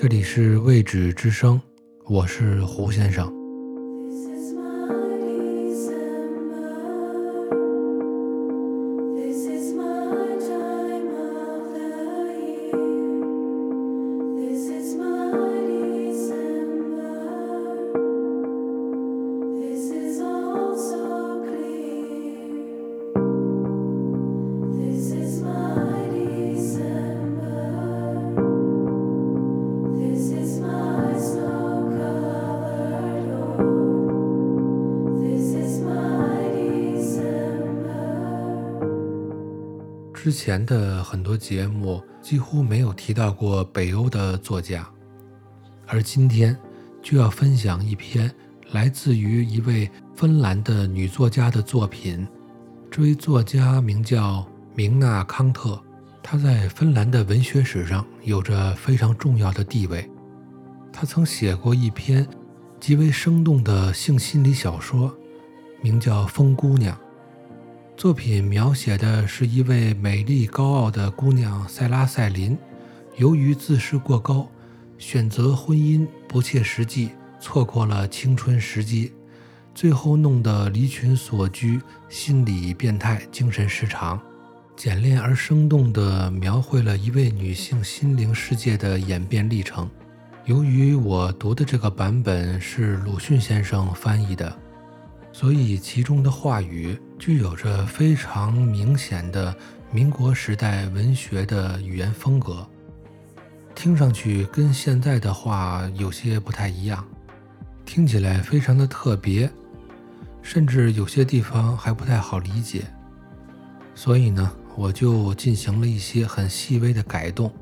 这里是未知之声，我是胡先生。前的很多节目几乎没有提到过北欧的作家，而今天就要分享一篇来自于一位芬兰的女作家的作品。这位作家名叫明娜·康特，她在芬兰的文学史上有着非常重要的地位。她曾写过一篇极为生动的性心理小说，名叫《风姑娘》。作品描写的是一位美丽高傲的姑娘塞拉塞琳，由于自视过高，选择婚姻不切实际，错过了青春时机，最后弄得离群索居，心理变态，精神失常。简练而生动地描绘了一位女性心灵世界的演变历程。由于我读的这个版本是鲁迅先生翻译的。所以，其中的话语具有着非常明显的民国时代文学的语言风格，听上去跟现在的话有些不太一样，听起来非常的特别，甚至有些地方还不太好理解。所以呢，我就进行了一些很细微的改动，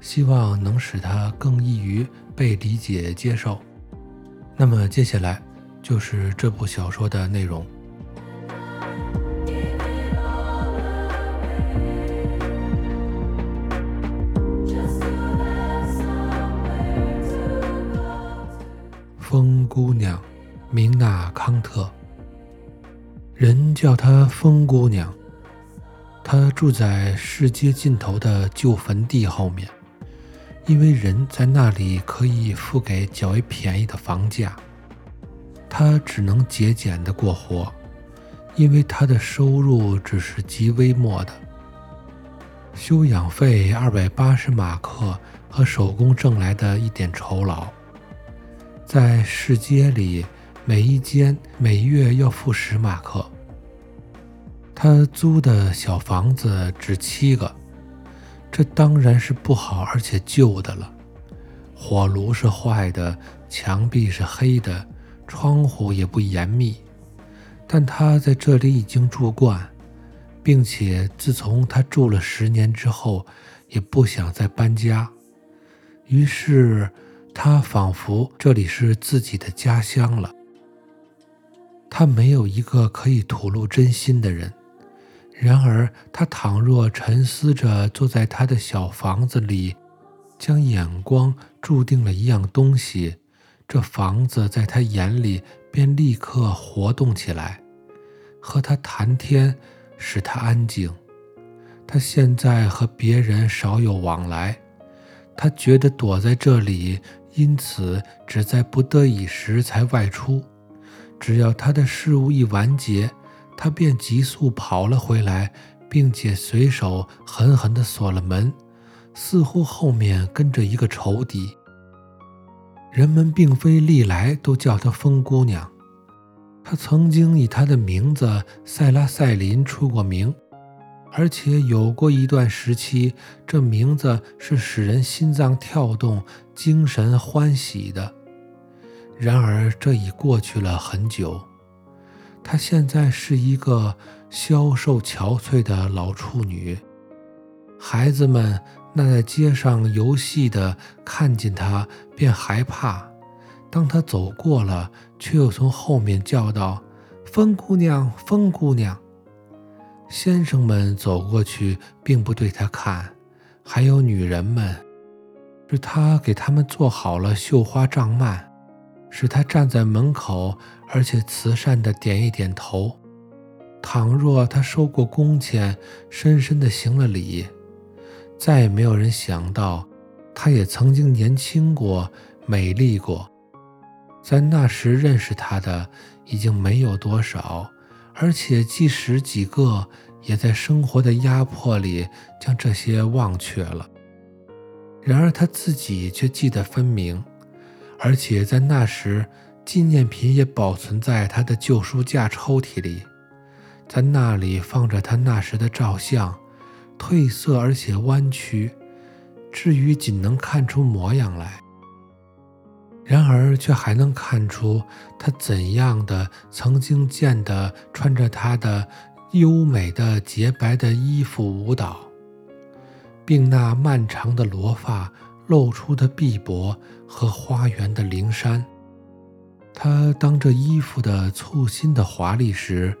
希望能使它更易于被理解接受。那么接下来。就是这部小说的内容。明娜·康特，人叫她风姑娘。她住在世界尽头的旧坟地后面，因为人在那里可以付给较为便宜的房价。他只能节俭的过活，因为他的收入只是极微末的，修养费二百八十马克和手工挣来的一点酬劳。在市街里，每一间每月要付十马克。他租的小房子只七个，这当然是不好而且旧的了，火炉是坏的，墙壁是黑的。窗户也不严密，但他在这里已经住惯，并且自从他住了十年之后，也不想再搬家。于是，他仿佛这里是自己的家乡了。他没有一个可以吐露真心的人。然而，他倘若沉思着坐在他的小房子里，将眼光注定了一样东西。这房子在他眼里便立刻活动起来，和他谈天，使他安静。他现在和别人少有往来，他觉得躲在这里，因此只在不得已时才外出。只要他的事务一完结，他便急速跑了回来，并且随手狠狠地锁了门，似乎后面跟着一个仇敌。人们并非历来都叫她风姑娘，她曾经以她的名字塞拉塞林出过名，而且有过一段时期，这名字是使人心脏跳动、精神欢喜的。然而这已过去了很久，她现在是一个消瘦憔悴的老处女，孩子们。那在街上游戏的看见他便害怕，当他走过了，却又从后面叫道：“风姑娘，风姑娘。”先生们走过去，并不对他看，还有女人们，是他给他们做好了绣花帐幔，使他站在门口，而且慈善的点一点头。倘若他收过工钱，深深的行了礼。再也没有人想到，他也曾经年轻过、美丽过，在那时认识他的已经没有多少，而且即使几个，也在生活的压迫里将这些忘却了。然而他自己却记得分明，而且在那时，纪念品也保存在他的旧书架抽屉里，在那里放着他那时的照相，褪色而且弯曲，至于仅能看出模样来。然而却还能看出他怎样的曾经见的穿着他的优美的洁白的衣服舞蹈。并那漫长的罗发露出的臂膊和花园的灵山。他当着衣服的簇新的华丽时，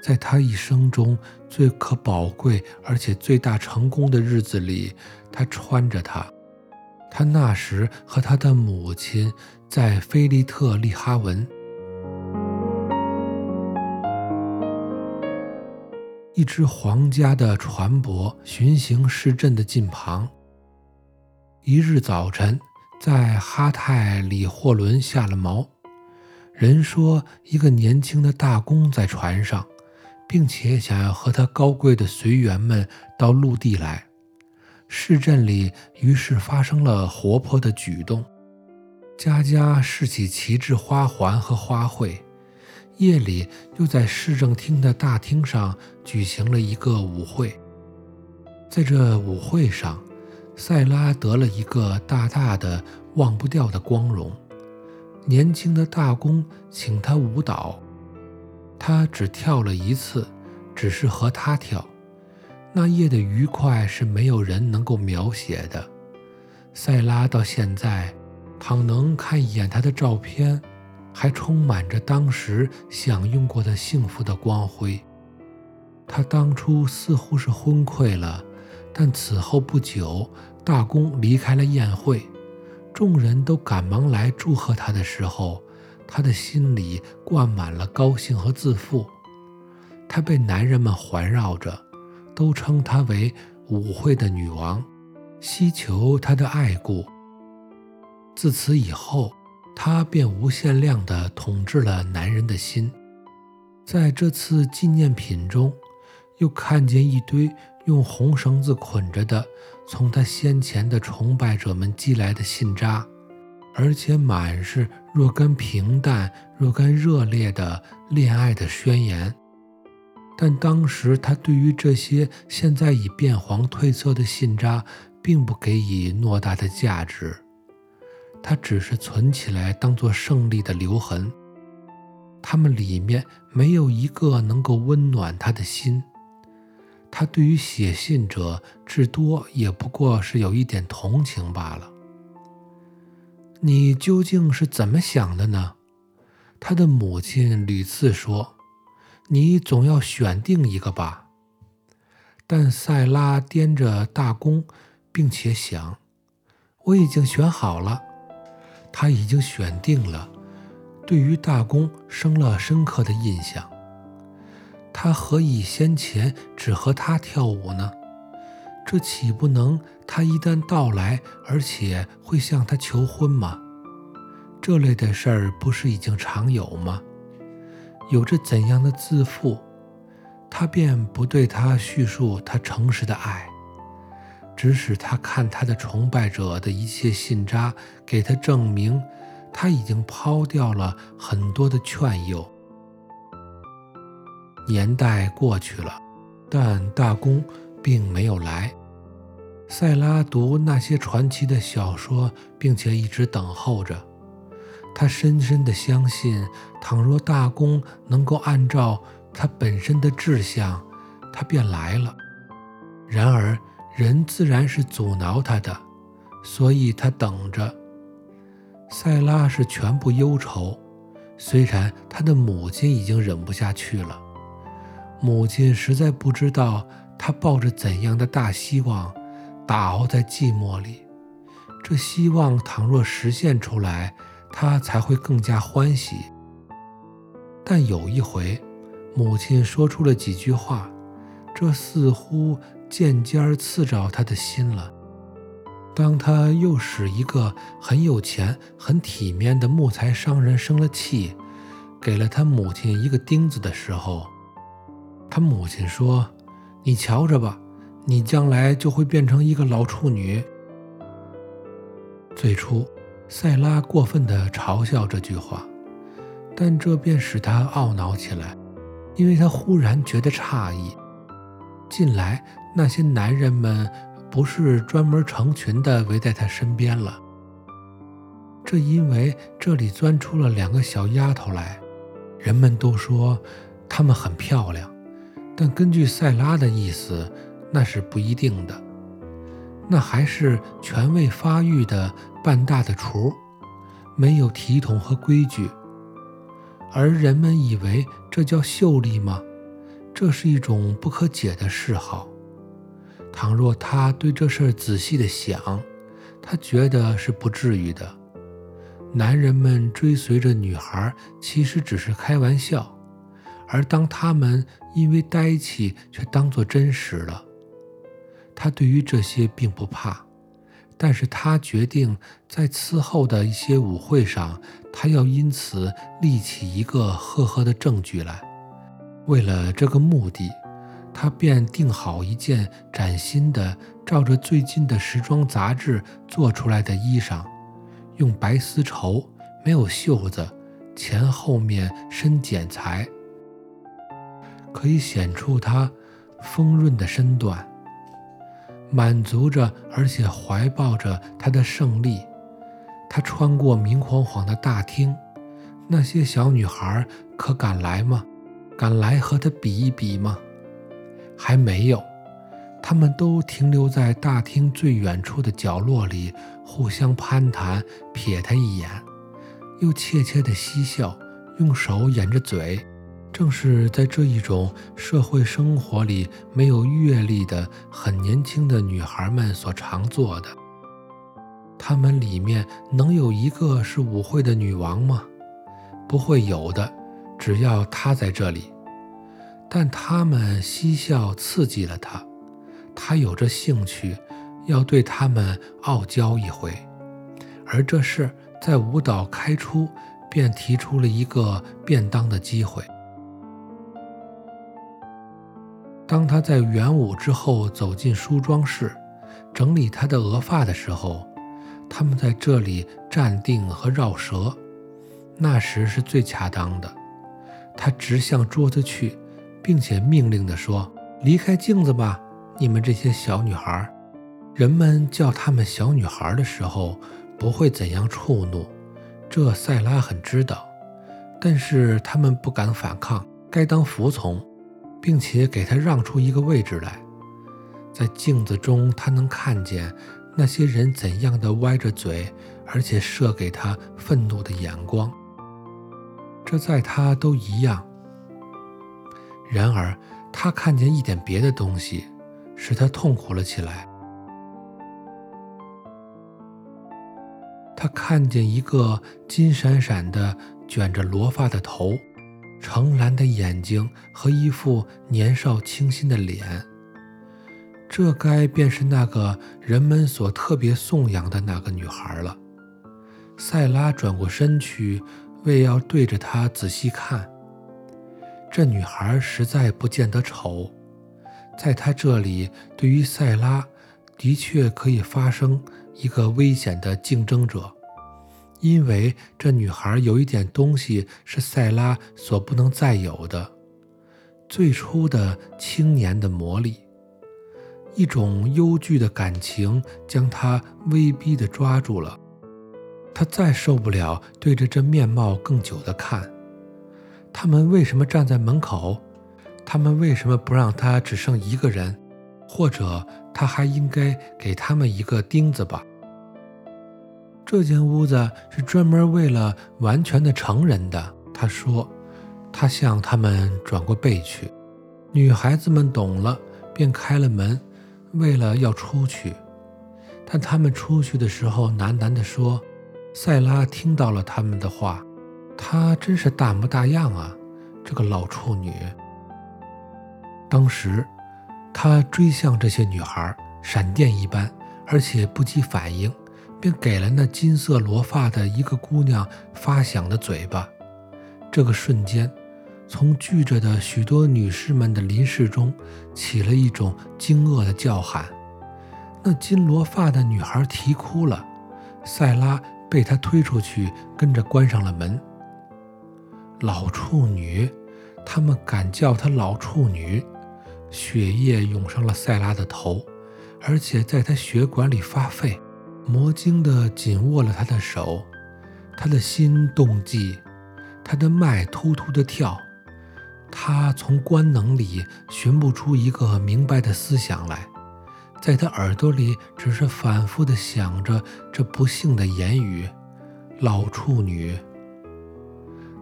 在他一生中最可宝贵而且最大成功的日子里，他穿着它。他那时和他的母亲在菲利特利哈文。一支皇家的船舶巡行市镇的近旁。一日早晨，在哈泰里霍伦下了锚。人说，一个年轻的大公在船上，并且想要和他高贵的随员们到陆地来。市镇里于是发生了活泼的举动，家家试起旗帜花环和花卉。夜里，又在市政厅的大厅上举行了一个舞会。在这舞会上，塞拉得了一个大大的、忘不掉的光荣。年轻的大公请他舞蹈，他只跳了一次，只是和他跳。那夜的愉快是没有人能够描写的。塞拉到现在，倘能看一眼他的照片。还充满着当时享用过的幸福的光辉。他当初似乎是昏聩了，但此后不久，大公离开了宴会，众人都赶忙来祝贺他的时候，他的心里灌满了高兴和自负。他被男人们环绕着，都称他为舞会的女王，希求他的爱顾。自此以后。他便无限量地统治了男人的心。在这次纪念品中，又看见一堆用红绳子捆着的，从他先前的崇拜者们寄来的信札，而且满是若干平淡、若干热烈的恋爱的宣言。但当时他对于这些现在已变黄褪色的信札，并不给予诺大的价值。他只是存起来当做胜利的留痕，他们里面没有一个能够温暖他的心。他对于写信者至多也不过是有一点同情罢了。你究竟是怎么想的呢？他的母亲屡次说：“你总要选定一个吧。”但塞拉掂着大弓，并且想：“我已经选好了。”他已经选定了，对于大公生了深刻的印象。他何以先前只和他跳舞呢？这岂不能他一旦到来，而且会向他求婚吗？这类的事儿不是已经常有吗？有着怎样的自负，他便不对他叙述他诚实的爱。指使他看他的崇拜者的一切信札，给他证明他已经抛掉了很多的劝诱。年代过去了，但大公并没有来。塞拉读那些传奇的小说，并且一直等候着。他深深地相信，倘若大公能够按照他本身的志向，他便来了。然而。人自然是阻挠他的，所以他等着。塞拉是全部忧愁，虽然他的母亲已经忍不下去了。母亲实在不知道他抱着怎样的大希望，打熬在寂寞里。这希望倘若实现出来，他才会更加欢喜。但有一回，母亲说出了几句话，这似乎。渐渐刺着他的心了。当他又使一个很有钱、很体面的木材商人生了气，给了他母亲一个钉子的时候，他母亲说：“你瞧着吧，你将来就会变成一个老处女。”最初，塞拉过分地嘲笑这句话，但这便使他懊恼起来，因为他忽然觉得诧异：近来那些男人们。不是专门成群的围在他身边了，这因为这里钻出了两个小丫头来。人们都说她们很漂亮，但根据塞拉的意思，那是不一定的。那还是全未发育的半大的雏，没有体统和规矩。而人们以为这叫秀丽吗？这是一种不可解的嗜好。倘若他对这事儿仔细的想，他觉得是不至于的。男人们追随着女孩，其实只是开玩笑；而当他们因为呆气却当作真实了，他对于这些并不怕。但是他决定在此后的一些舞会上，他要因此立起一个赫赫的证据来。为了这个目的。他便定好一件崭新的、照着最近的时装杂志做出来的衣裳，用白丝绸，没有袖子，前后面深剪裁，可以显出他丰润的身段。满足着，而且怀抱着他的胜利，他穿过明晃晃的大厅。那些小女孩可敢来吗？敢来和他比一比吗？还没有，他们都停留在大厅最远处的角落里，互相攀谈，瞥他一眼，又怯怯地嬉笑，用手掩着嘴。正是在这一种社会生活里没有阅历的很年轻的女孩们所常做的。她们里面能有一个是舞会的女王吗？不会有的，只要她在这里。但他们嬉笑刺激了他，他有着兴趣，要对他们傲娇一回。而这事在舞蹈开出，便提出了一个便当的机会。当他在元武之后走进梳妆室，整理他的额发的时候，他们在这里站定和绕舌，那时是最恰当的。他直向桌子去。并且命令地说：“离开镜子吧，你们这些小女孩。”人们叫她们小女孩的时候，不会怎样触怒，这塞拉很知道。但是他们不敢反抗，该当服从，并且给他让出一个位置来。在镜子中，他能看见那些人怎样的歪着嘴，而且射给他愤怒的眼光。这在他都一样。然而，他看见一点别的东西，使他痛苦了起来。他看见一个金闪闪的、卷着罗发的头，澄蓝的眼睛和一副年少清新的脸。这该便是那个人们所特别颂扬的那个女孩了。塞拉转过身去，为要对着她仔细看。这女孩实在不见得丑，在她这里，对于塞拉，的确可以发生一个危险的竞争者，因为这女孩有一点东西是塞拉所不能再有的，最初的青年的魔力，一种忧惧的感情将她威逼地抓住了，他再受不了对着这面貌更久的看。他们为什么站在门口？他们为什么不让他只剩一个人？或者他还应该给他们一个钉子吧？这间屋子是专门为了完全的成人的。他说，他向他们转过背去。女孩子们懂了，便开了门，为了要出去。但他们出去的时候喃喃地说：“塞拉听到了他们的话。”她真是大模大样啊，这个老处女。当时，他追向这些女孩，闪电一般，而且不及反应，便给了那金色罗发的一个姑娘发响的嘴巴。这个瞬间，从聚着的许多女士们的林室中起了一种惊愕的叫喊。那金罗发的女孩啼哭了，塞拉被她推出去，跟着关上了门。老处女，他们敢叫她老处女？血液涌上了塞拉的头，而且在她血管里发沸。魔晶的紧握了他的手，他的心动悸，他的脉突突的跳。他从官能里寻不出一个明白的思想来。在他耳朵里，只是反复的想着这不幸的言语。老处女，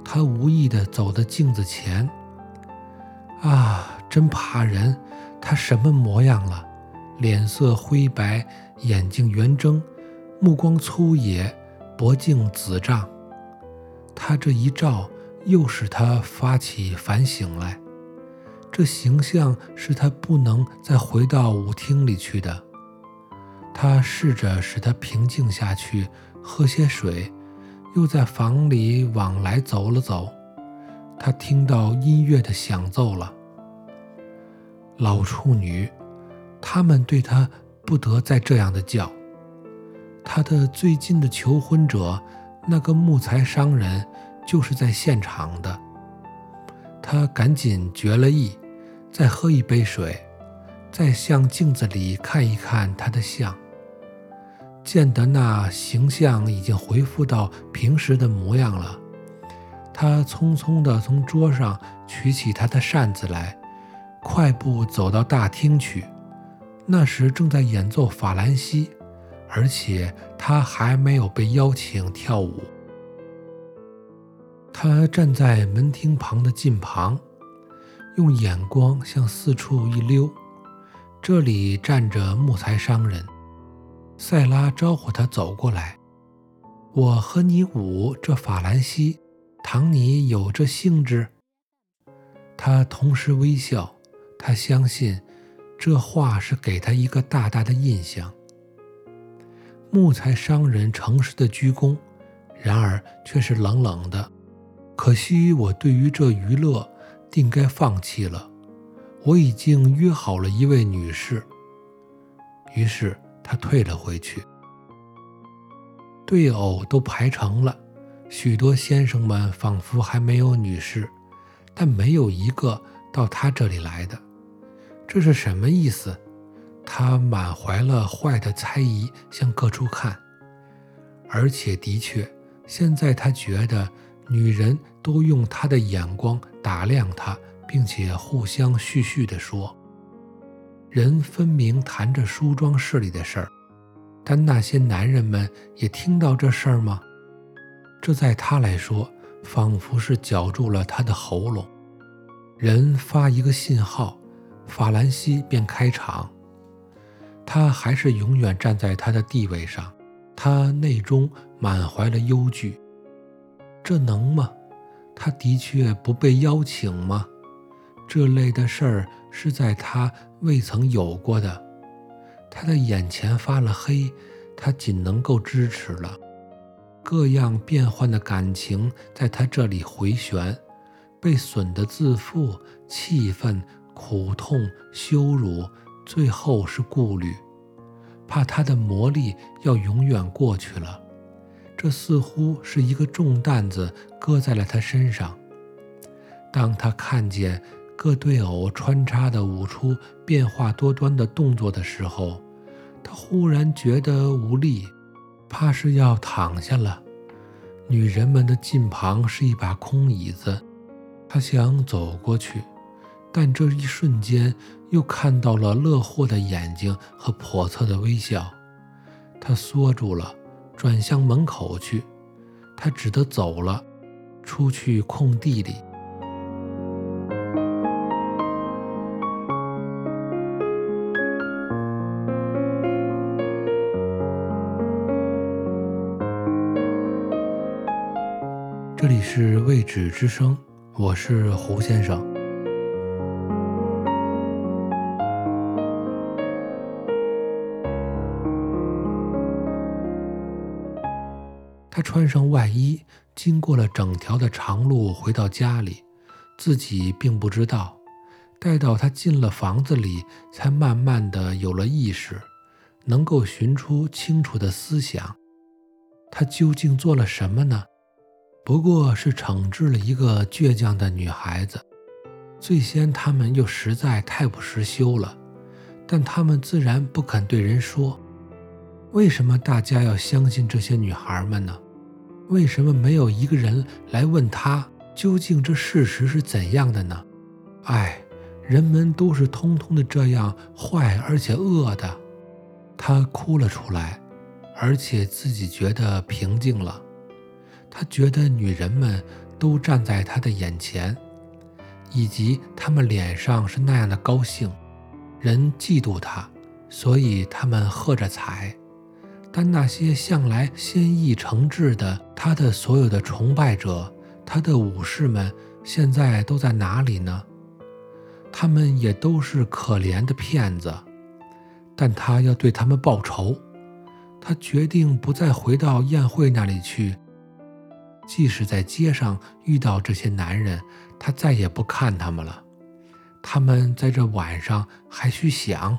他无意的走到镜子前。啊，真怕人！他什么模样了？脸色灰白，眼睛圆睁，目光粗野，脖颈紫胀。他这一照，又使他发起反省来。这形象是他不能再回到舞厅里去的。他试着使他平静下去，喝些水，又在房里往来走了走。他听到音乐的响奏了。老处女，他们对他不得再这样的叫。他的最近的求婚者，那个木材商人，就是在现场的。他赶紧决了意。再喝一杯水，再向镜子里看一看他的像，见得那形象已经恢复到平时的模样了。他匆匆地从桌上取起他的扇子来，快步走到大厅去。那时正在演奏法兰西，而且他还没有被邀请跳舞。他站在门厅旁的近旁。用眼光向四处一溜，这里站着木材商人。塞拉招呼他走过来：“我和你舞这法兰西，唐尼有这兴致。”他同时微笑，他相信这话是给他一个大大的印象。木材商人诚实的鞠躬，然而却是冷冷的。可惜我对于这娱乐。定该放弃了。我已经约好了一位女士。于是他退了回去。对偶都排成了，许多先生们仿佛还没有女士，但没有一个到他这里来的。这是什么意思？他满怀了坏的猜疑，向各处看。而且的确，现在他觉得。女人都用他的眼光打量他，并且互相絮絮地说：“人分明谈着梳妆室里的事儿，但那些男人们也听到这事儿吗？这在他来说，仿佛是绞住了他的喉咙。人发一个信号，法兰西便开场。他还是永远站在他的地位上，他内中满怀了忧惧。”这能吗？他的确不被邀请吗？这类的事儿是在他未曾有过的。他的眼前发了黑，他仅能够支持了。各样变幻的感情在他这里回旋，被损的自负、气愤、苦痛、羞辱，最后是顾虑，怕他的魔力要永远过去了。这似乎是一个重担子搁在了他身上。当他看见各对偶穿插的舞出变化多端的动作的时候，他忽然觉得无力，怕是要躺下了。女人们的近旁是一把空椅子，他想走过去，但这一瞬间又看到了乐祸的眼睛和叵测的微笑，他缩住了。转向门口去，他只得走了，出去空地里。这里是未止之声，我是胡先生。他穿上外衣，经过了整条的长路，回到家里，自己并不知道。待到他进了房子里，才慢慢的有了意识，能够寻出清楚的思想。他究竟做了什么呢？不过是惩治了一个倔强的女孩子。最先他们又实在太不识羞了，但他们自然不肯对人说。为什么大家要相信这些女孩们呢？为什么没有一个人来问他究竟这事实是怎样的呢？唉，人们都是通通的这样坏而且恶的。他哭了出来，而且自己觉得平静了。他觉得女人们都站在他的眼前，以及他们脸上是那样的高兴，人嫉妒他，所以他们喝着彩。但那些向来先意诚挚的他的所有的崇拜者，他的武士们，现在都在哪里呢？他们也都是可怜的骗子，但他要对他们报仇。他决定不再回到宴会那里去，即使在街上遇到这些男人，他再也不看他们了。他们在这晚上还需想。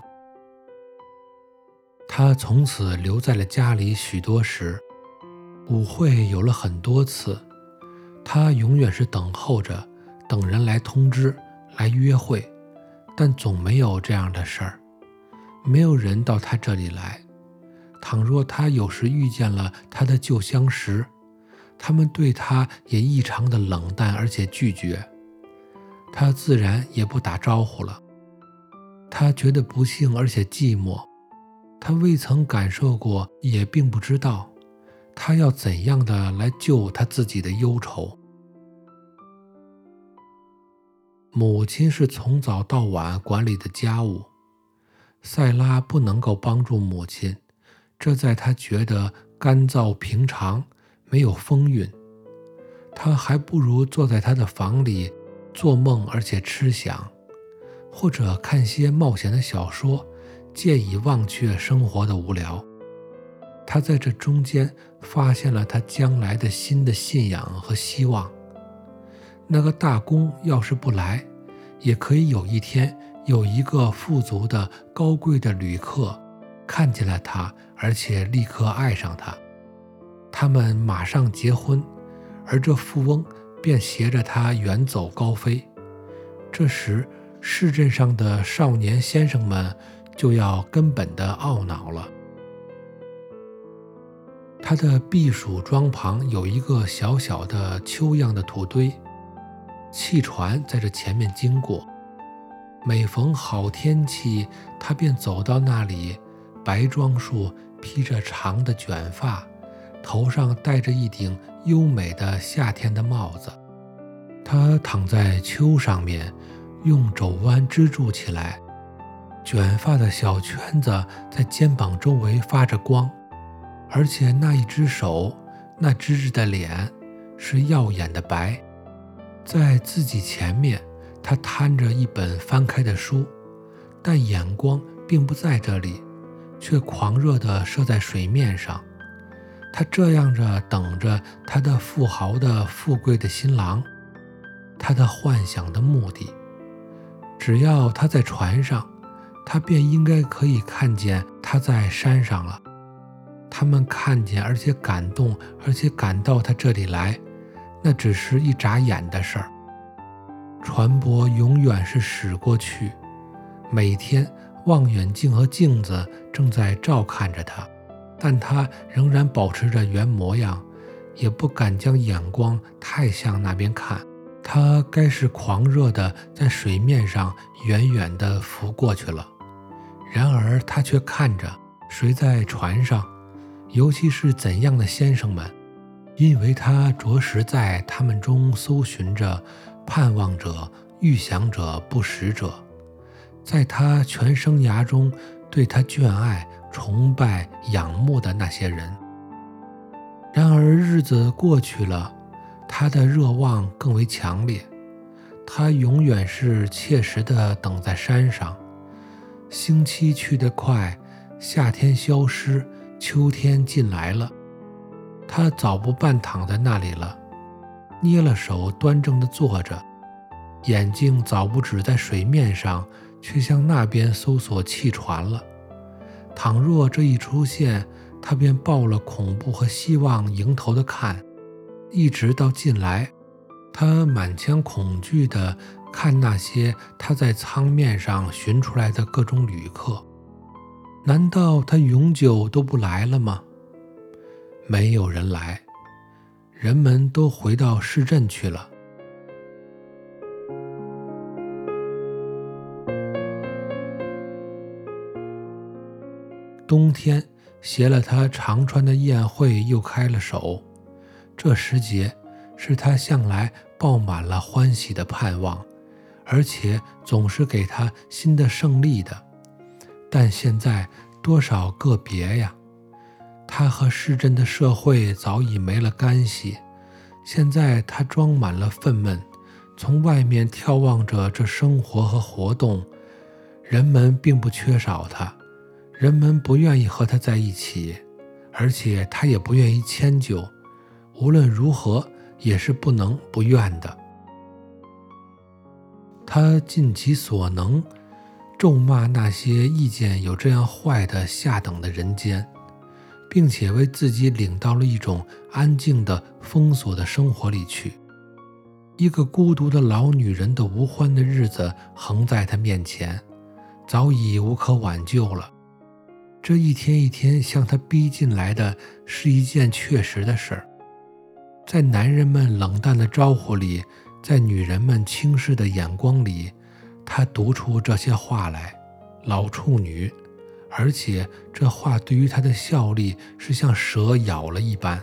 他从此留在了家里许多时，舞会有了很多次，他永远是等候着，等人来通知，来约会，但总没有这样的事儿，没有人到他这里来。倘若他有时遇见了他的旧相识，他们对他也异常的冷淡而且拒绝，他自然也不打招呼了。他觉得不幸而且寂寞。他未曾感受过，也并不知道，他要怎样的来救他自己的忧愁。母亲是从早到晚管理的家务，塞拉不能够帮助母亲，这在他觉得干燥平常，没有风韵。他还不如坐在他的房里做梦，而且吃想，或者看些冒险的小说。借以忘却生活的无聊，他在这中间发现了他将来的新的信仰和希望。那个大公要是不来，也可以有一天有一个富足的高贵的旅客看见了他，而且立刻爱上他。他们马上结婚，而这富翁便携着他远走高飞。这时，市镇上的少年先生们。就要根本的懊恼了。他的避暑庄旁有一个小小的丘样的土堆，汽船在这前面经过。每逢好天气，他便走到那里。白桩树披着长的卷发，头上戴着一顶优美的夏天的帽子。他躺在丘上面，用肘弯支柱起来。卷发的小圈子在肩膀周围发着光，而且那一只手，那吱吱的脸，是耀眼的白。在自己前面，他摊着一本翻开的书，但眼光并不在这里，却狂热地射在水面上。他这样着等着他的富豪的富贵的新郎，他的幻想的目的。只要他在船上。他便应该可以看见他在山上了。他们看见，而且感动，而且赶到他这里来，那只是一眨眼的事儿。船舶永远是驶过去，每天望远镜和镜子正在照看着他，但他仍然保持着原模样，也不敢将眼光太向那边看。他该是狂热的，在水面上远远地浮过去了。然而他却看着谁在船上，尤其是怎样的先生们，因为他着实在他们中搜寻着盼望者、预想者、不识者，在他全生涯中对他眷爱、崇拜、仰慕的那些人。然而日子过去了，他的热望更为强烈，他永远是切实的等在山上。星期去得快，夏天消失，秋天进来了。他早不半躺在那里了，捏了手，端正地坐着，眼睛早不止在水面上，却向那边搜索气船了。倘若这一出现，他便抱了恐怖和希望迎头的看，一直到进来，他满腔恐惧的看那些他在舱面上寻出来的各种旅客。难道他永久都不来了吗？没有人来，人们都回到市镇去了。冬天携了他常穿的宴会又开了手，这时节是他向来抱满了欢喜的盼望，而且总是给他新的胜利的。但现在多少个别呀！他和市镇的社会早已没了干系，现在他装满了愤懑，从外面眺望着这生活和活动，人们并不缺少他。人们不愿意和他在一起，而且他也不愿意迁就。无论如何，也是不能不愿的。他尽其所能，咒骂那些意见有这样坏的下等的人间，并且为自己领到了一种安静的封锁的生活里去。一个孤独的老女人的无欢的日子横在他面前，早已无可挽救了。这一天一天向他逼近来的是一件确实的事儿，在男人们冷淡的招呼里，在女人们轻视的眼光里，他读出这些话来，老处女，而且这话对于他的效力是像蛇咬了一般。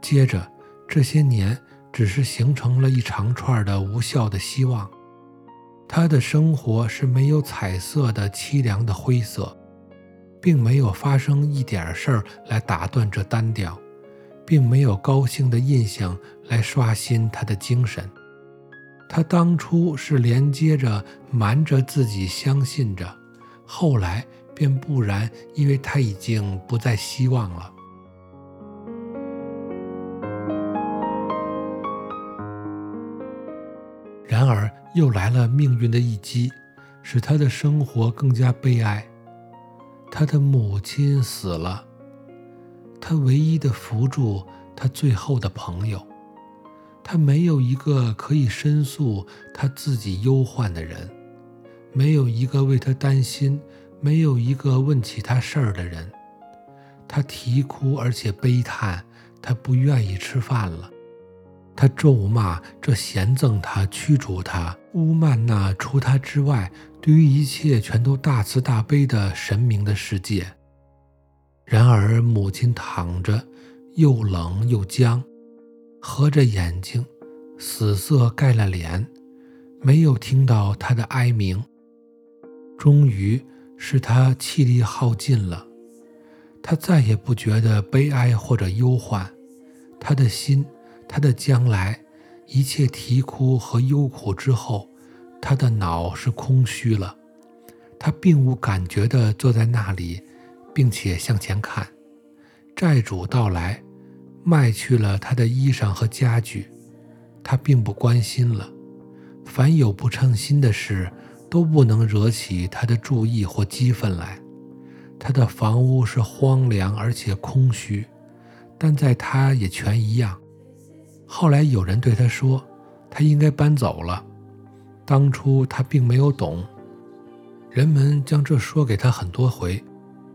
接着，这些年只是形成了一长串的无效的希望。他的生活是没有彩色的、凄凉的灰色，并没有发生一点事儿来打断这单调，并没有高兴的印象来刷新他的精神。他当初是连接着、瞒着自己相信着，后来便不然，因为他已经不再希望了。然而。又来了命运的一击，使他的生活更加悲哀。他的母亲死了，他唯一的扶助，他最后的朋友。他没有一个可以申诉他自己忧患的人，没有一个为他担心，没有一个问起他事儿的人。他啼哭而且悲叹，他不愿意吃饭了。他咒骂这贤赠他、驱逐他、污慢那除他之外，对于一切全都大慈大悲的神明的世界。然而母亲躺着，又冷又僵，合着眼睛，死色盖了脸，没有听到他的哀鸣。终于是他气力耗尽了，他再也不觉得悲哀或者忧患，他的心。他的将来，一切啼哭和忧苦之后，他的脑是空虚了。他并无感觉地坐在那里，并且向前看。债主到来，卖去了他的衣裳和家具，他并不关心了。凡有不称心的事，都不能惹起他的注意或激愤来。他的房屋是荒凉而且空虚，但在他也全一样。后来有人对他说：“他应该搬走了。”当初他并没有懂。人们将这说给他很多回，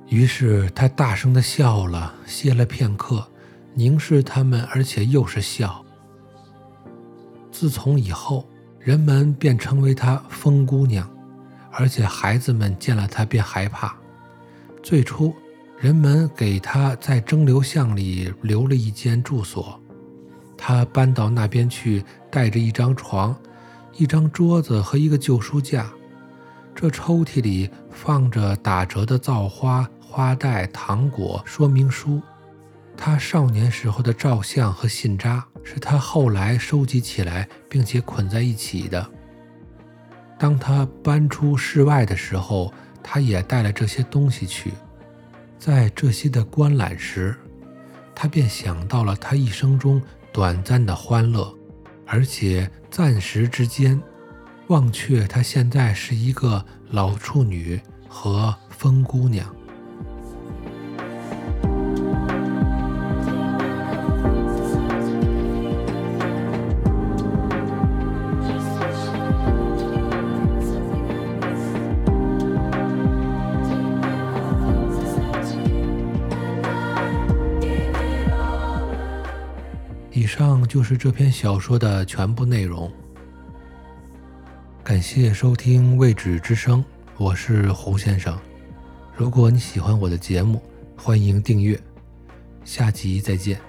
于是他大声地笑了，歇了片刻，凝视他们，而且又是笑。自从以后，人们便称为她风姑娘，而且孩子们见了她便害怕。最初，人们给她在蒸馏巷里留了一间住所。他搬到那边去，带着一张床、一张桌子和一个旧书架。这抽屉里放着打折的造花、花袋、糖果、说明书。他少年时候的照相和信札是他后来收集起来并且捆在一起的。当他搬出室外的时候，他也带了这些东西去。在这些的观览时，他便想到了他一生中短暂的欢乐，而且暂时之间，忘却他现在是一个老处女和疯姑娘。是这篇小说的全部内容。感谢收听《未止之声》，我是胡先生。如果你喜欢我的节目，欢迎订阅。下集再见。